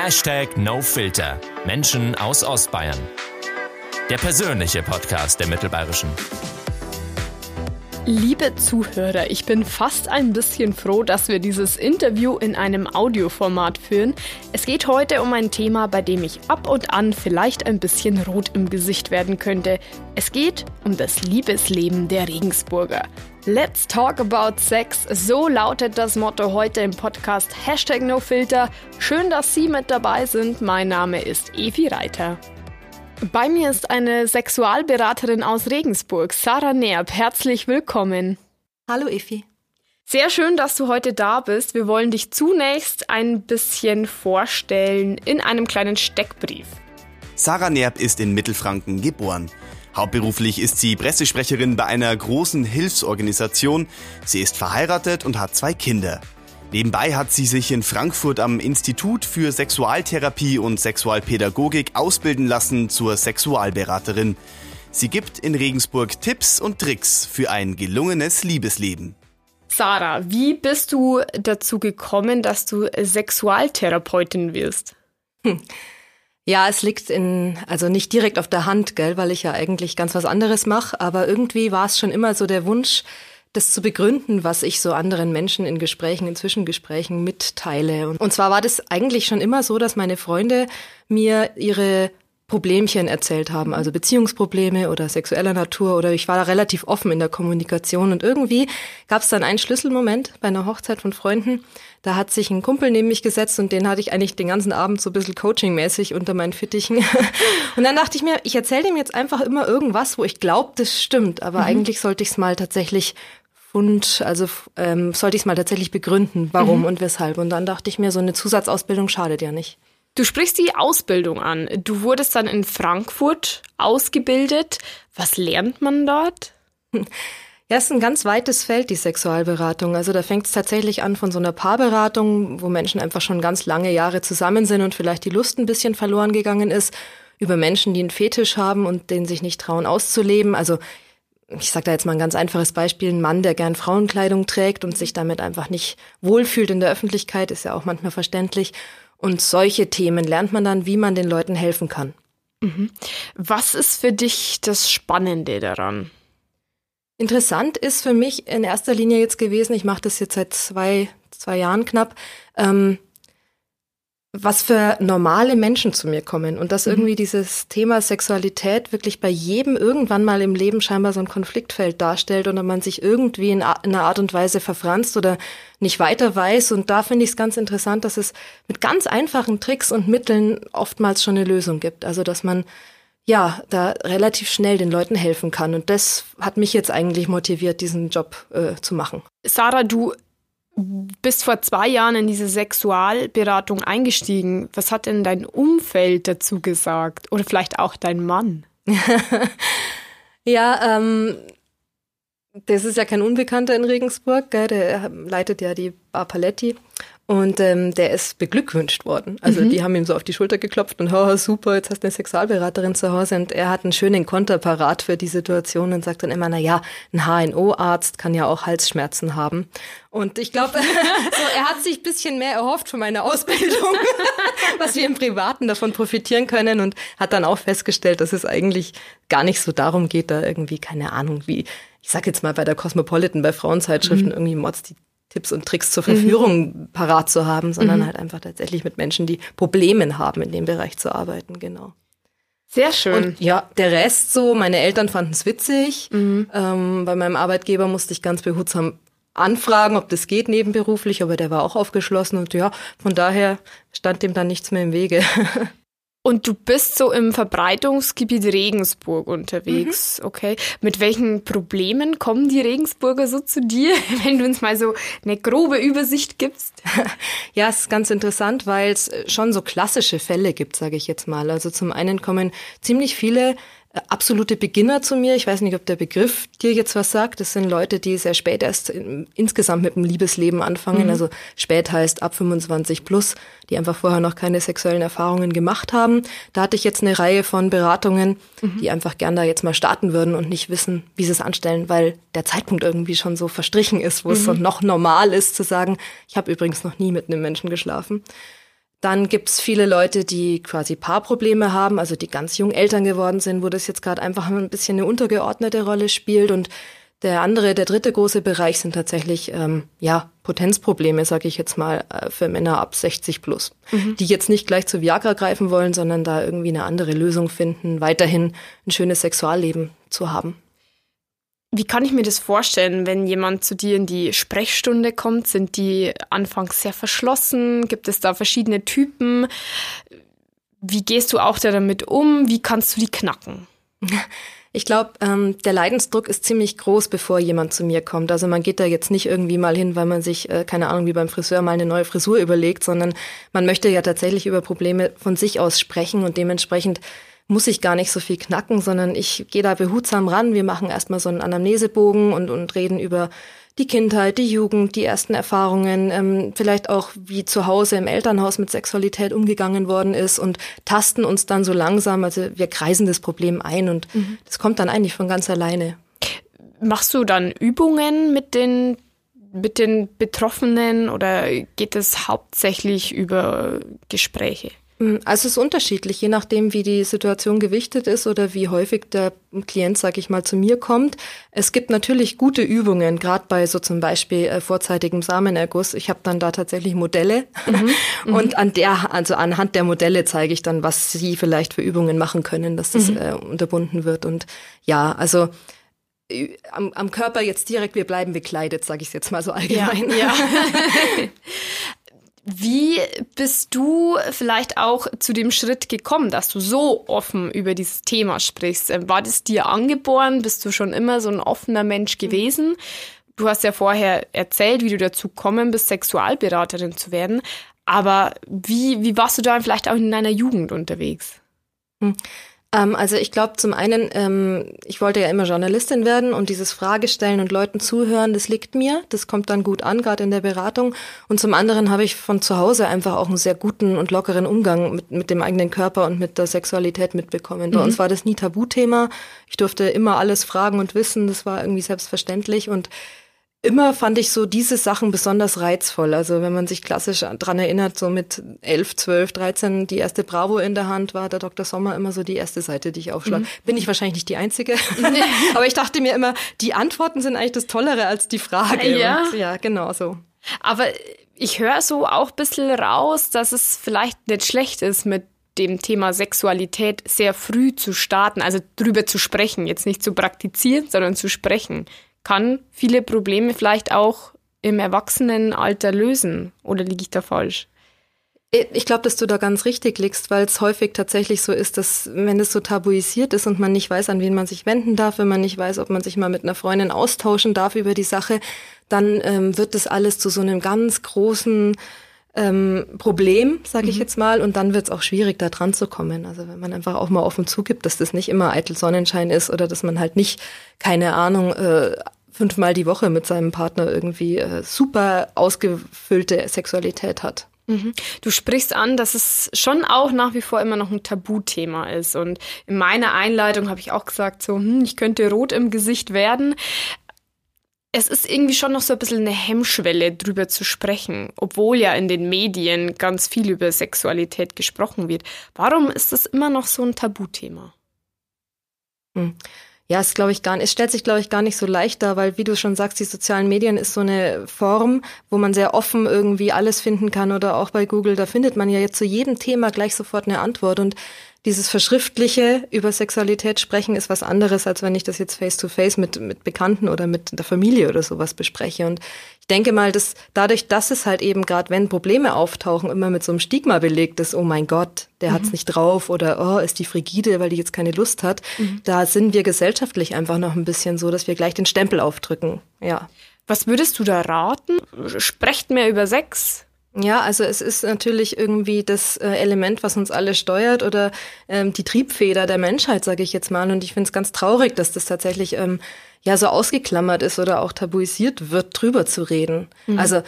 Hashtag NoFilter. Menschen aus Ostbayern. Der persönliche Podcast der Mittelbayerischen. Liebe Zuhörer, ich bin fast ein bisschen froh, dass wir dieses Interview in einem Audioformat führen. Es geht heute um ein Thema, bei dem ich ab und an vielleicht ein bisschen rot im Gesicht werden könnte. Es geht um das Liebesleben der Regensburger. Let's talk about sex. So lautet das Motto heute im Podcast Hashtag NoFilter. Schön, dass Sie mit dabei sind. Mein Name ist Evi Reiter. Bei mir ist eine Sexualberaterin aus Regensburg, Sarah Nerb. Herzlich willkommen. Hallo Effi. Sehr schön, dass du heute da bist. Wir wollen dich zunächst ein bisschen vorstellen in einem kleinen Steckbrief. Sarah Nerb ist in Mittelfranken geboren. Hauptberuflich ist sie Pressesprecherin bei einer großen Hilfsorganisation. Sie ist verheiratet und hat zwei Kinder. Nebenbei hat sie sich in Frankfurt am Institut für Sexualtherapie und Sexualpädagogik ausbilden lassen zur Sexualberaterin. Sie gibt in Regensburg Tipps und Tricks für ein gelungenes Liebesleben. Sarah, wie bist du dazu gekommen, dass du Sexualtherapeutin wirst? Hm. Ja, es liegt in, also nicht direkt auf der Hand, gell, weil ich ja eigentlich ganz was anderes mache, aber irgendwie war es schon immer so der Wunsch, das zu begründen, was ich so anderen Menschen in Gesprächen, in Zwischengesprächen mitteile. Und zwar war das eigentlich schon immer so, dass meine Freunde mir ihre Problemchen erzählt haben, also Beziehungsprobleme oder sexueller Natur oder ich war da relativ offen in der Kommunikation und irgendwie gab es dann einen Schlüsselmoment bei einer Hochzeit von Freunden, da hat sich ein Kumpel neben mich gesetzt und den hatte ich eigentlich den ganzen Abend so ein bisschen coachingmäßig unter meinen Fittichen und dann dachte ich mir, ich erzähle ihm jetzt einfach immer irgendwas, wo ich glaube, das stimmt, aber mhm. eigentlich sollte ich es mal tatsächlich Fund, also ähm, sollte ich es mal tatsächlich begründen, warum mhm. und weshalb. Und dann dachte ich mir, so eine Zusatzausbildung schadet ja nicht. Du sprichst die Ausbildung an. Du wurdest dann in Frankfurt ausgebildet. Was lernt man dort? Ja, es ist ein ganz weites Feld, die Sexualberatung. Also da fängt es tatsächlich an von so einer Paarberatung, wo Menschen einfach schon ganz lange Jahre zusammen sind und vielleicht die Lust ein bisschen verloren gegangen ist, über Menschen, die einen Fetisch haben und den sich nicht trauen auszuleben. Also ich sage da jetzt mal ein ganz einfaches Beispiel, ein Mann, der gern Frauenkleidung trägt und sich damit einfach nicht wohlfühlt in der Öffentlichkeit, ist ja auch manchmal verständlich. Und solche Themen lernt man dann, wie man den Leuten helfen kann. Mhm. Was ist für dich das Spannende daran? Interessant ist für mich in erster Linie jetzt gewesen, ich mache das jetzt seit zwei, zwei Jahren knapp, ähm, was für normale Menschen zu mir kommen und dass mhm. irgendwie dieses Thema Sexualität wirklich bei jedem irgendwann mal im Leben scheinbar so ein Konfliktfeld darstellt oder man sich irgendwie in, einer Art und Weise verfranst oder nicht weiter weiß. Und da finde ich es ganz interessant, dass es mit ganz einfachen Tricks und Mitteln oftmals schon eine Lösung gibt. Also dass man ja, da relativ schnell den Leuten helfen kann. Und das hat mich jetzt eigentlich motiviert, diesen Job äh, zu machen. Sarah, du bist vor zwei Jahren in diese Sexualberatung eingestiegen. Was hat denn dein Umfeld dazu gesagt? Oder vielleicht auch dein Mann? ja, ähm, das ist ja kein Unbekannter in Regensburg, gell? der leitet ja die Bar Paletti. Und ähm, der ist beglückwünscht worden. Also mhm. die haben ihm so auf die Schulter geklopft und, oh, super, jetzt hast du eine Sexualberaterin zu Hause. Und er hat einen schönen Konter parat für die Situation und sagt dann immer, na ja, ein HNO-Arzt kann ja auch Halsschmerzen haben. Und ich glaube, so, er hat sich bisschen mehr erhofft von meiner Ausbildung, was wir im Privaten davon profitieren können und hat dann auch festgestellt, dass es eigentlich gar nicht so darum geht, da irgendwie, keine Ahnung, wie, ich sag jetzt mal bei der Cosmopolitan, bei Frauenzeitschriften, mhm. irgendwie Mods die Tipps und Tricks zur Verführung mhm. parat zu haben, sondern mhm. halt einfach tatsächlich mit Menschen, die Probleme haben, in dem Bereich zu arbeiten, genau. Sehr schön. Und ja, der Rest so, meine Eltern fanden es witzig. Mhm. Ähm, bei meinem Arbeitgeber musste ich ganz behutsam anfragen, ob das geht nebenberuflich, aber der war auch aufgeschlossen und ja, von daher stand dem dann nichts mehr im Wege. Und du bist so im Verbreitungsgebiet Regensburg unterwegs, mhm. okay? Mit welchen Problemen kommen die Regensburger so zu dir, wenn du uns mal so eine grobe Übersicht gibst? Ja, es ist ganz interessant, weil es schon so klassische Fälle gibt, sage ich jetzt mal. Also zum einen kommen ziemlich viele absolute Beginner zu mir. Ich weiß nicht, ob der Begriff dir jetzt was sagt. Das sind Leute, die sehr spät erst in, insgesamt mit dem Liebesleben anfangen. Mhm. Also spät heißt ab 25 plus, die einfach vorher noch keine sexuellen Erfahrungen gemacht haben. Da hatte ich jetzt eine Reihe von Beratungen, mhm. die einfach gern da jetzt mal starten würden und nicht wissen, wie sie es anstellen, weil der Zeitpunkt irgendwie schon so verstrichen ist, wo mhm. es so noch normal ist zu sagen, ich habe übrigens noch nie mit einem Menschen geschlafen. Dann gibt's viele Leute, die quasi Paarprobleme haben, also die ganz jung Eltern geworden sind, wo das jetzt gerade einfach ein bisschen eine untergeordnete Rolle spielt. Und der andere, der dritte große Bereich sind tatsächlich ähm, ja Potenzprobleme, sage ich jetzt mal, äh, für Männer ab 60 plus, mhm. die jetzt nicht gleich zu Viagra greifen wollen, sondern da irgendwie eine andere Lösung finden, weiterhin ein schönes Sexualleben zu haben. Wie kann ich mir das vorstellen, wenn jemand zu dir in die Sprechstunde kommt? Sind die anfangs sehr verschlossen? Gibt es da verschiedene Typen? Wie gehst du auch damit um? Wie kannst du die knacken? Ich glaube, ähm, der Leidensdruck ist ziemlich groß, bevor jemand zu mir kommt. Also man geht da jetzt nicht irgendwie mal hin, weil man sich, äh, keine Ahnung, wie beim Friseur mal eine neue Frisur überlegt, sondern man möchte ja tatsächlich über Probleme von sich aus sprechen und dementsprechend muss ich gar nicht so viel knacken, sondern ich gehe da behutsam ran. Wir machen erstmal so einen Anamnesebogen und, und reden über die Kindheit, die Jugend, die ersten Erfahrungen, ähm, vielleicht auch wie zu Hause im Elternhaus mit Sexualität umgegangen worden ist und tasten uns dann so langsam, also wir kreisen das Problem ein und mhm. das kommt dann eigentlich von ganz alleine. Machst du dann Übungen mit den mit den Betroffenen oder geht es hauptsächlich über Gespräche? Hm, also es ist unterschiedlich, je nachdem, wie die Situation gewichtet ist oder wie häufig der Klient, sag ich mal, zu mir kommt. Es gibt natürlich gute Übungen, gerade bei so zum Beispiel äh, vorzeitigem Samenerguss. Ich habe dann da tatsächlich Modelle mhm. und an der, also anhand der Modelle zeige ich dann, was sie vielleicht für Übungen machen können, dass das mhm. äh, unterbunden wird. Und ja, also am, am Körper jetzt direkt, wir bleiben bekleidet, sage ich jetzt mal so allgemein. Ja, ja. Wie bist du vielleicht auch zu dem Schritt gekommen, dass du so offen über dieses Thema sprichst? Ähm, war das dir angeboren? Bist du schon immer so ein offener Mensch gewesen? Du hast ja vorher erzählt, wie du dazu gekommen bist, Sexualberaterin zu werden. Aber wie, wie warst du da vielleicht auch in deiner Jugend unterwegs? Hm. Ähm, also ich glaube zum einen, ähm, ich wollte ja immer Journalistin werden und dieses Fragestellen und Leuten zuhören, das liegt mir. Das kommt dann gut an, gerade in der Beratung. Und zum anderen habe ich von zu Hause einfach auch einen sehr guten und lockeren Umgang mit, mit dem eigenen Körper und mit der Sexualität mitbekommen. Bei mhm. uns war das nie Tabuthema. Ich durfte immer alles fragen und wissen. Das war irgendwie selbstverständlich und immer fand ich so diese Sachen besonders reizvoll. Also wenn man sich klassisch dran erinnert, so mit 11, 12, 13 die erste Bravo in der Hand war der Dr. Sommer immer so die erste Seite, die ich aufschlage. Mhm. Bin ich wahrscheinlich nicht die Einzige. Aber ich dachte mir immer, die Antworten sind eigentlich das Tollere als die Frage. Ja, Und ja genau so. Aber ich höre so auch ein bisschen raus, dass es vielleicht nicht schlecht ist, mit dem Thema Sexualität sehr früh zu starten, also drüber zu sprechen, jetzt nicht zu praktizieren, sondern zu sprechen kann viele Probleme vielleicht auch im Erwachsenenalter lösen. Oder liege ich da falsch? Ich glaube, dass du da ganz richtig liegst, weil es häufig tatsächlich so ist, dass wenn es so tabuisiert ist und man nicht weiß, an wen man sich wenden darf, wenn man nicht weiß, ob man sich mal mit einer Freundin austauschen darf über die Sache, dann ähm, wird das alles zu so einem ganz großen ähm, Problem, sage ich mhm. jetzt mal, und dann wird es auch schwierig, da dran zu kommen. Also wenn man einfach auch mal offen zugibt, dass das nicht immer eitel Sonnenschein ist oder dass man halt nicht, keine Ahnung, äh, fünfmal die Woche mit seinem Partner irgendwie äh, super ausgefüllte Sexualität hat. Mhm. Du sprichst an, dass es schon auch nach wie vor immer noch ein Tabuthema ist. Und in meiner Einleitung habe ich auch gesagt, so, hm, ich könnte rot im Gesicht werden. Es ist irgendwie schon noch so ein bisschen eine Hemmschwelle, drüber zu sprechen, obwohl ja in den Medien ganz viel über Sexualität gesprochen wird. Warum ist das immer noch so ein Tabuthema? Hm. Ja, es glaube ich gar nicht, es stellt sich glaube ich gar nicht so leicht dar, weil wie du schon sagst, die sozialen Medien ist so eine Form, wo man sehr offen irgendwie alles finden kann oder auch bei Google, da findet man ja jetzt zu jedem Thema gleich sofort eine Antwort und dieses verschriftliche über Sexualität sprechen ist was anderes, als wenn ich das jetzt face to face mit, mit Bekannten oder mit der Familie oder sowas bespreche. Und denke mal, dass dadurch, dass es halt eben gerade, wenn Probleme auftauchen, immer mit so einem Stigma belegt ist, oh mein Gott, der mhm. hat's nicht drauf oder oh, ist die frigide, weil die jetzt keine Lust hat. Mhm. Da sind wir gesellschaftlich einfach noch ein bisschen so, dass wir gleich den Stempel aufdrücken. Ja. Was würdest du da raten? Sprecht mehr über Sex, ja, also es ist natürlich irgendwie das äh, Element, was uns alle steuert oder ähm, die Triebfeder der Menschheit, sage ich jetzt mal. Und ich finde es ganz traurig, dass das tatsächlich ähm, ja so ausgeklammert ist oder auch tabuisiert wird, drüber zu reden. Mhm. Also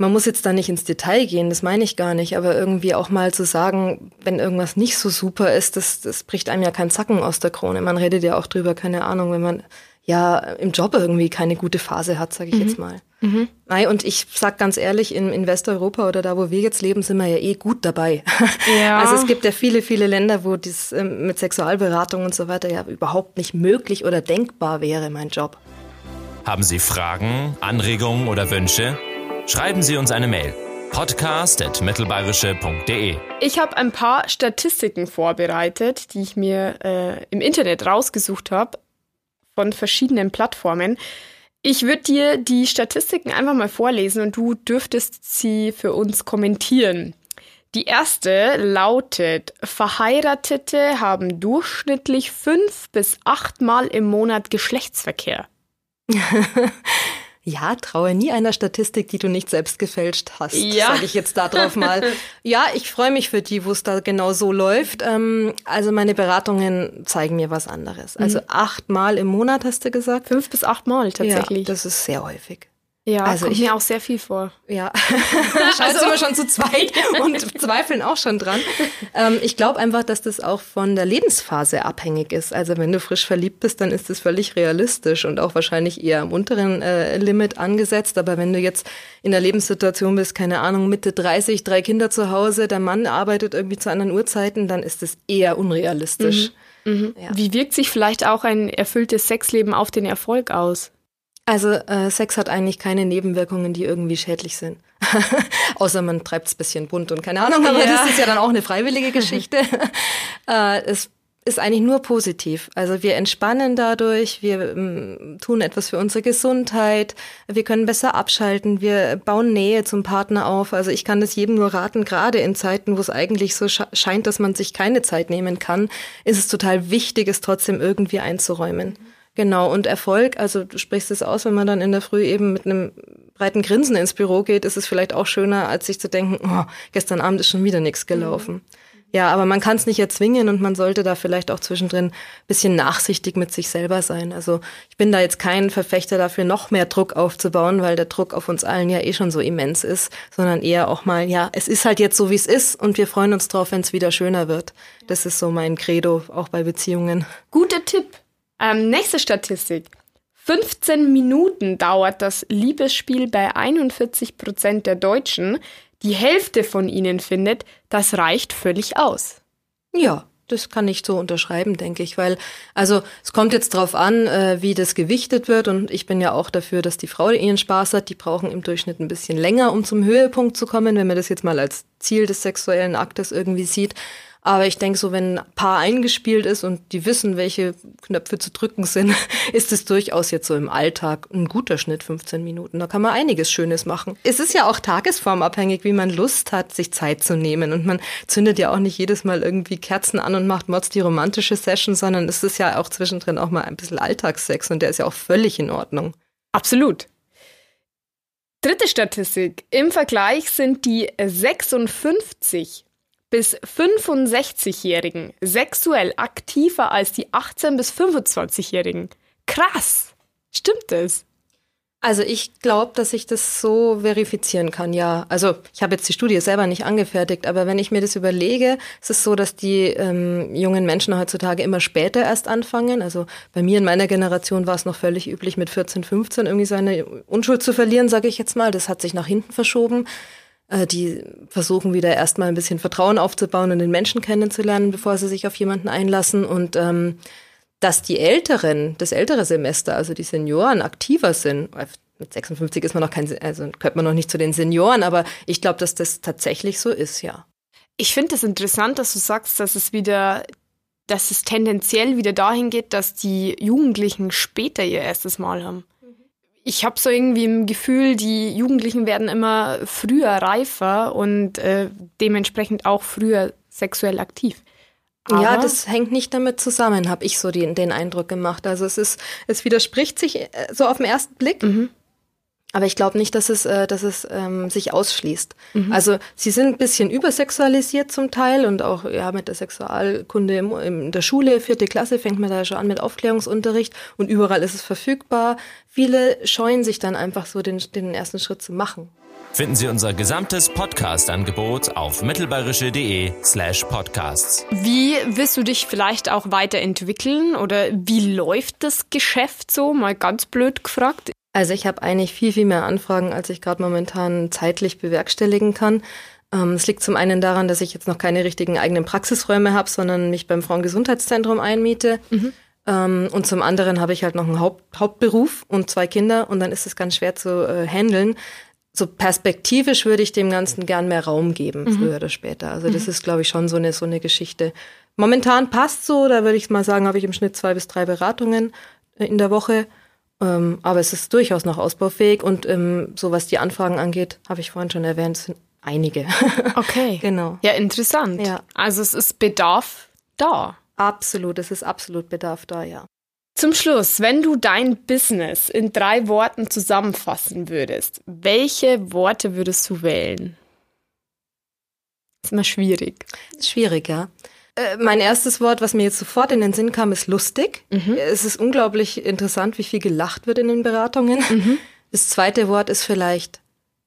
man muss jetzt da nicht ins Detail gehen, das meine ich gar nicht, aber irgendwie auch mal zu sagen, wenn irgendwas nicht so super ist, das, das bricht einem ja keinen Zacken aus der Krone. Man redet ja auch drüber, keine Ahnung, wenn man ja im Job irgendwie keine gute Phase hat, sage ich mhm. jetzt mal. Mhm. Nein, und ich sag ganz ehrlich, in, in Westeuropa oder da, wo wir jetzt leben, sind wir ja eh gut dabei. Ja. Also es gibt ja viele, viele Länder, wo dies ähm, mit Sexualberatung und so weiter ja überhaupt nicht möglich oder denkbar wäre, mein Job. Haben Sie Fragen, Anregungen oder Wünsche? Schreiben Sie uns eine Mail podcast.mittelbayerische.de. Ich habe ein paar Statistiken vorbereitet, die ich mir äh, im Internet rausgesucht habe von verschiedenen Plattformen. Ich würde dir die Statistiken einfach mal vorlesen und du dürftest sie für uns kommentieren. Die erste lautet, Verheiratete haben durchschnittlich fünf bis achtmal im Monat Geschlechtsverkehr. Ja, traue nie einer Statistik, die du nicht selbst gefälscht hast, ja. sage ich jetzt darauf mal. ja, ich freue mich für die, wo es da genau so läuft. Ähm, also meine Beratungen zeigen mir was anderes. Also mhm. achtmal im Monat hast du gesagt? Fünf bis achtmal tatsächlich. Ja, das ist sehr häufig. Ja, also kommt ich, mir auch sehr viel vor. Ja, scheiße also. wir schon zu zweit und zweifeln auch schon dran. Ähm, ich glaube einfach, dass das auch von der Lebensphase abhängig ist. Also wenn du frisch verliebt bist, dann ist das völlig realistisch und auch wahrscheinlich eher am unteren äh, Limit angesetzt. Aber wenn du jetzt in der Lebenssituation bist, keine Ahnung, Mitte 30, drei Kinder zu Hause, der Mann arbeitet irgendwie zu anderen Uhrzeiten, dann ist das eher unrealistisch. Mhm. Mhm. Ja. Wie wirkt sich vielleicht auch ein erfülltes Sexleben auf den Erfolg aus? Also äh, Sex hat eigentlich keine Nebenwirkungen, die irgendwie schädlich sind. Außer man treibt es bisschen bunt und keine Ahnung, aber ja. das ist ja dann auch eine freiwillige Geschichte. äh, es ist eigentlich nur positiv. Also wir entspannen dadurch, wir ähm, tun etwas für unsere Gesundheit, wir können besser abschalten, wir bauen Nähe zum Partner auf. Also ich kann das jedem nur raten, gerade in Zeiten, wo es eigentlich so scheint, dass man sich keine Zeit nehmen kann, ist es total wichtig, es trotzdem irgendwie einzuräumen. Genau, und Erfolg, also du sprichst es aus, wenn man dann in der Früh eben mit einem breiten Grinsen ins Büro geht, ist es vielleicht auch schöner, als sich zu denken, oh, gestern Abend ist schon wieder nichts gelaufen. Mhm. Ja, aber man kann es nicht erzwingen und man sollte da vielleicht auch zwischendrin bisschen nachsichtig mit sich selber sein. Also ich bin da jetzt kein Verfechter dafür, noch mehr Druck aufzubauen, weil der Druck auf uns allen ja eh schon so immens ist, sondern eher auch mal, ja, es ist halt jetzt so, wie es ist und wir freuen uns drauf, wenn es wieder schöner wird. Das ist so mein Credo, auch bei Beziehungen. Guter Tipp. Ähm, nächste Statistik. 15 Minuten dauert das Liebesspiel bei 41 Prozent der Deutschen. Die Hälfte von ihnen findet, das reicht völlig aus. Ja, das kann ich so unterschreiben, denke ich, weil also es kommt jetzt drauf an, äh, wie das gewichtet wird und ich bin ja auch dafür, dass die Frau ihren Spaß hat. Die brauchen im Durchschnitt ein bisschen länger, um zum Höhepunkt zu kommen, wenn man das jetzt mal als Ziel des sexuellen Aktes irgendwie sieht. Aber ich denke, so wenn ein Paar eingespielt ist und die wissen, welche Knöpfe zu drücken sind, ist es durchaus jetzt so im Alltag ein guter Schnitt, 15 Minuten. Da kann man einiges Schönes machen. Es ist ja auch tagesformabhängig, wie man Lust hat, sich Zeit zu nehmen. Und man zündet ja auch nicht jedes Mal irgendwie Kerzen an und macht Mods die romantische Session, sondern es ist ja auch zwischendrin auch mal ein bisschen Alltagssex und der ist ja auch völlig in Ordnung. Absolut. Dritte Statistik. Im Vergleich sind die 56 bis 65-Jährigen sexuell aktiver als die 18 bis 25-Jährigen. Krass. Stimmt das? Also ich glaube, dass ich das so verifizieren kann, ja. Also ich habe jetzt die Studie selber nicht angefertigt, aber wenn ich mir das überlege, ist es so, dass die ähm, jungen Menschen heutzutage immer später erst anfangen. Also bei mir in meiner Generation war es noch völlig üblich, mit 14, 15 irgendwie seine Unschuld zu verlieren, sage ich jetzt mal. Das hat sich nach hinten verschoben. Äh, die versuchen wieder erstmal ein bisschen Vertrauen aufzubauen und den Menschen kennenzulernen, bevor sie sich auf jemanden einlassen. Und ähm, dass die Älteren, das ältere Semester, also die Senioren, aktiver sind. Mit 56 ist man noch kein, also gehört man noch nicht zu den Senioren, aber ich glaube, dass das tatsächlich so ist, ja. Ich finde es das interessant, dass du sagst, dass es wieder, dass es tendenziell wieder dahin geht, dass die Jugendlichen später ihr erstes Mal haben ich habe so irgendwie im Gefühl, die Jugendlichen werden immer früher reifer und äh, dementsprechend auch früher sexuell aktiv. Aber ja, das hängt nicht damit zusammen, habe ich so den, den Eindruck gemacht. Also es ist, es widerspricht sich äh, so auf den ersten Blick. Mhm. Aber ich glaube nicht, dass es, äh, dass es ähm, sich ausschließt. Mhm. Also sie sind ein bisschen übersexualisiert zum Teil und auch ja mit der Sexualkunde im, in der Schule, vierte Klasse fängt man da schon an mit Aufklärungsunterricht und überall ist es verfügbar. Viele scheuen sich dann einfach so den, den ersten Schritt zu machen. finden Sie unser gesamtes Podcast-Angebot auf mittelbayerische.de slash podcasts. Wie willst du dich vielleicht auch weiterentwickeln oder wie läuft das Geschäft so? Mal ganz blöd gefragt. Also ich habe eigentlich viel, viel mehr Anfragen, als ich gerade momentan zeitlich bewerkstelligen kann. Ähm, es liegt zum einen daran, dass ich jetzt noch keine richtigen eigenen Praxisräume habe, sondern mich beim Frauengesundheitszentrum einmiete. Mhm. Ähm, und zum anderen habe ich halt noch einen Haupt Hauptberuf und zwei Kinder und dann ist es ganz schwer zu äh, handeln. So perspektivisch würde ich dem Ganzen gern mehr Raum geben, mhm. früher oder später. Also das mhm. ist, glaube ich, schon so eine, so eine Geschichte. Momentan passt so, da würde ich mal sagen, habe ich im Schnitt zwei bis drei Beratungen äh, in der Woche. Ähm, aber es ist durchaus noch ausbaufähig und ähm, so was die Anfragen angeht, habe ich vorhin schon erwähnt, sind einige. Okay. genau. Ja, interessant. Ja. Also es ist Bedarf da. Absolut, es ist absolut Bedarf da, ja. Zum Schluss, wenn du dein Business in drei Worten zusammenfassen würdest, welche Worte würdest du wählen? ist immer schwierig. Schwierig, ja. Äh, mein erstes Wort, was mir jetzt sofort in den Sinn kam, ist lustig. Mhm. Es ist unglaublich interessant, wie viel gelacht wird in den Beratungen. Mhm. Das zweite Wort ist vielleicht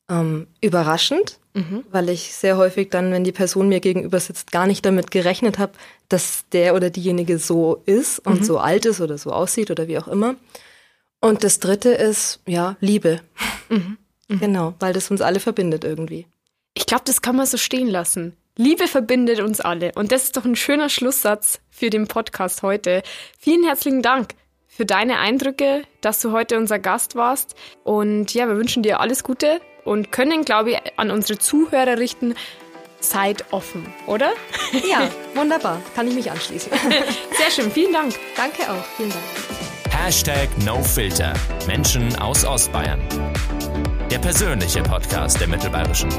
ähm, überraschend, mhm. weil ich sehr häufig dann, wenn die Person mir gegenüber sitzt, gar nicht damit gerechnet habe, dass der oder diejenige so ist und mhm. so alt ist oder so aussieht oder wie auch immer. Und das dritte ist, ja, Liebe. Mhm. mhm. Genau, weil das uns alle verbindet irgendwie. Ich glaube, das kann man so stehen lassen. Liebe verbindet uns alle. Und das ist doch ein schöner Schlusssatz für den Podcast heute. Vielen herzlichen Dank für deine Eindrücke, dass du heute unser Gast warst. Und ja, wir wünschen dir alles Gute und können, glaube ich, an unsere Zuhörer richten, seid offen, oder? Ja, wunderbar. Kann ich mich anschließen. Sehr schön, vielen Dank. Danke auch, vielen Dank. Hashtag NoFilter. Menschen aus Ostbayern. Der persönliche Podcast der Mittelbayerischen.